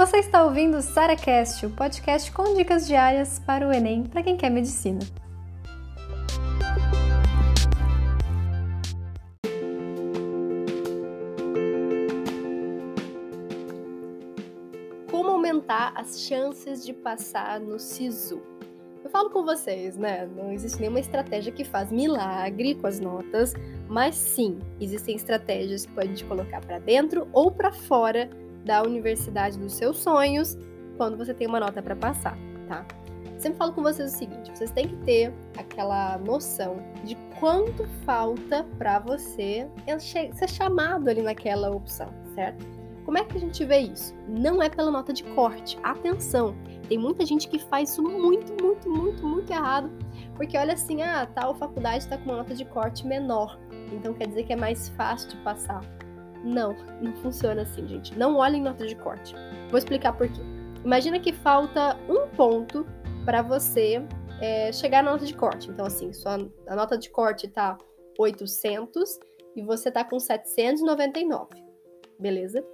Você está ouvindo o SaraCast, o podcast com dicas diárias para o Enem para quem quer medicina. Como aumentar as chances de passar no SISU? Eu falo com vocês, né? Não existe nenhuma estratégia que faz milagre com as notas, mas sim, existem estratégias que pode colocar para dentro ou para fora da universidade dos seus sonhos quando você tem uma nota para passar, tá? Sempre falo com vocês o seguinte: vocês têm que ter aquela noção de quanto falta para você ser chamado ali naquela opção, certo? Como é que a gente vê isso? Não é pela nota de corte. Atenção, tem muita gente que faz isso muito, muito, muito, muito errado, porque olha assim, ah, tal faculdade está com uma nota de corte menor, então quer dizer que é mais fácil de passar. Não, não funciona assim, gente. Não olhem nota de corte. Vou explicar por quê. Imagina que falta um ponto para você é, chegar na nota de corte. Então, assim, sua, a nota de corte tá 800 e você tá com 799. Beleza?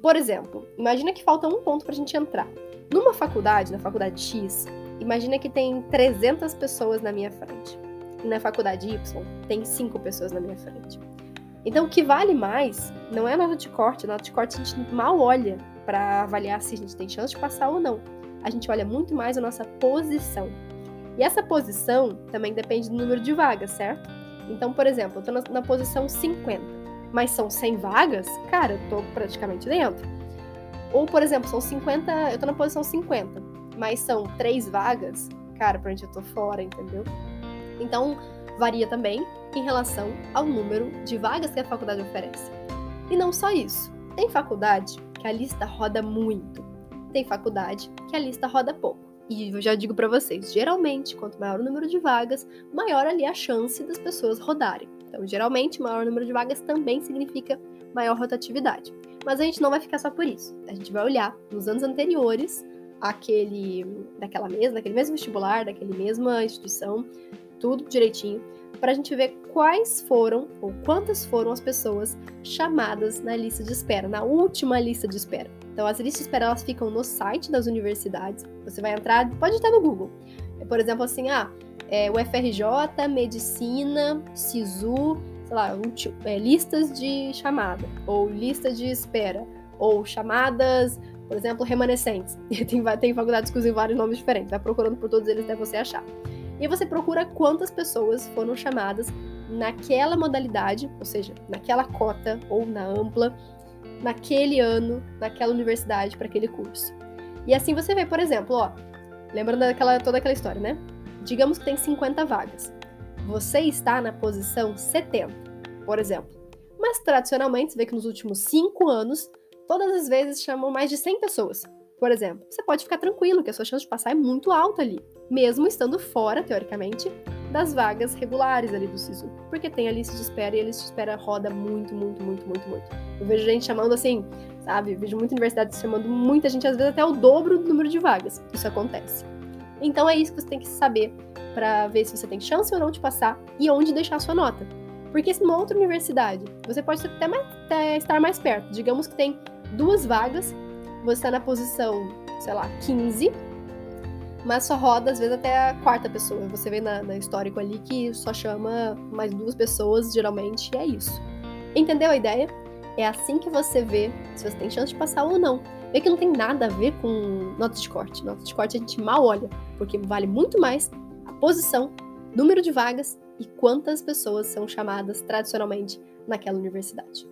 Por exemplo, imagina que falta um ponto para a gente entrar. Numa faculdade, na faculdade X, imagina que tem 300 pessoas na minha frente. E na faculdade Y, tem 5 pessoas na minha frente. Então, o que vale mais não é a nota de corte. A nota de corte a gente mal olha para avaliar se a gente tem chance de passar ou não. A gente olha muito mais a nossa posição. E essa posição também depende do número de vagas, certo? Então, por exemplo, eu estou na, na, posição 50, mas são 100 vagas, cara, eu tô praticamente dentro. Ou, por exemplo, são 50, eu estou na posição 50, mas são 3 vagas, cara, pra gente eu tô fora, entendeu? Então, varia também em relação ao número de vagas que a faculdade oferece. E não só isso, tem faculdade que a lista roda muito, tem faculdade que a lista roda pouco. E eu já digo para vocês, geralmente, quanto maior o número de vagas, maior ali a chance das pessoas rodarem. Então, geralmente, maior número de vagas também significa maior rotatividade. Mas a gente não vai ficar só por isso. A gente vai olhar nos anos anteriores aquele daquela mesma, daquele mesmo vestibular, daquela mesma instituição, tudo direitinho, para a gente ver quais foram ou quantas foram as pessoas chamadas na lista de espera, na última lista de espera. Então, as listas de espera elas ficam no site das universidades. Você vai entrar, pode estar no Google. Por exemplo, assim, ah, é, o FRJ, Medicina, SISU, sei lá, é, listas de chamada, ou lista de espera, ou chamadas, por exemplo, remanescentes. tem, tem faculdades que usam vários nomes diferentes. Vai procurando por todos eles até você achar. E você procura quantas pessoas foram chamadas naquela modalidade, ou seja, naquela cota ou na ampla, naquele ano, naquela universidade para aquele curso. E assim você vê, por exemplo, ó, lembrando daquela, toda aquela história, né? Digamos que tem 50 vagas. Você está na posição 70, por exemplo. Mas tradicionalmente, você vê que nos últimos 5 anos, todas as vezes chamam mais de 100 pessoas por exemplo, você pode ficar tranquilo que a sua chance de passar é muito alta ali, mesmo estando fora, teoricamente, das vagas regulares ali do SISU, porque tem a lista de espera e a lista de espera roda muito, muito, muito, muito, muito. Eu vejo gente chamando assim, sabe? Vejo muita universidade chamando muita gente, às vezes até o dobro do número de vagas. Isso acontece. Então é isso que você tem que saber para ver se você tem chance ou não de passar e onde deixar a sua nota. Porque se numa outra universidade, você pode até, mais, até estar mais perto. Digamos que tem duas vagas você está na posição, sei lá, 15, mas só roda às vezes até a quarta pessoa. Você vê na, na histórico ali que só chama mais duas pessoas, geralmente, e é isso. Entendeu a ideia? É assim que você vê se você tem chance de passar ou não. Vê que não tem nada a ver com nota de corte. Nota de corte a gente mal olha, porque vale muito mais a posição, número de vagas e quantas pessoas são chamadas tradicionalmente naquela universidade.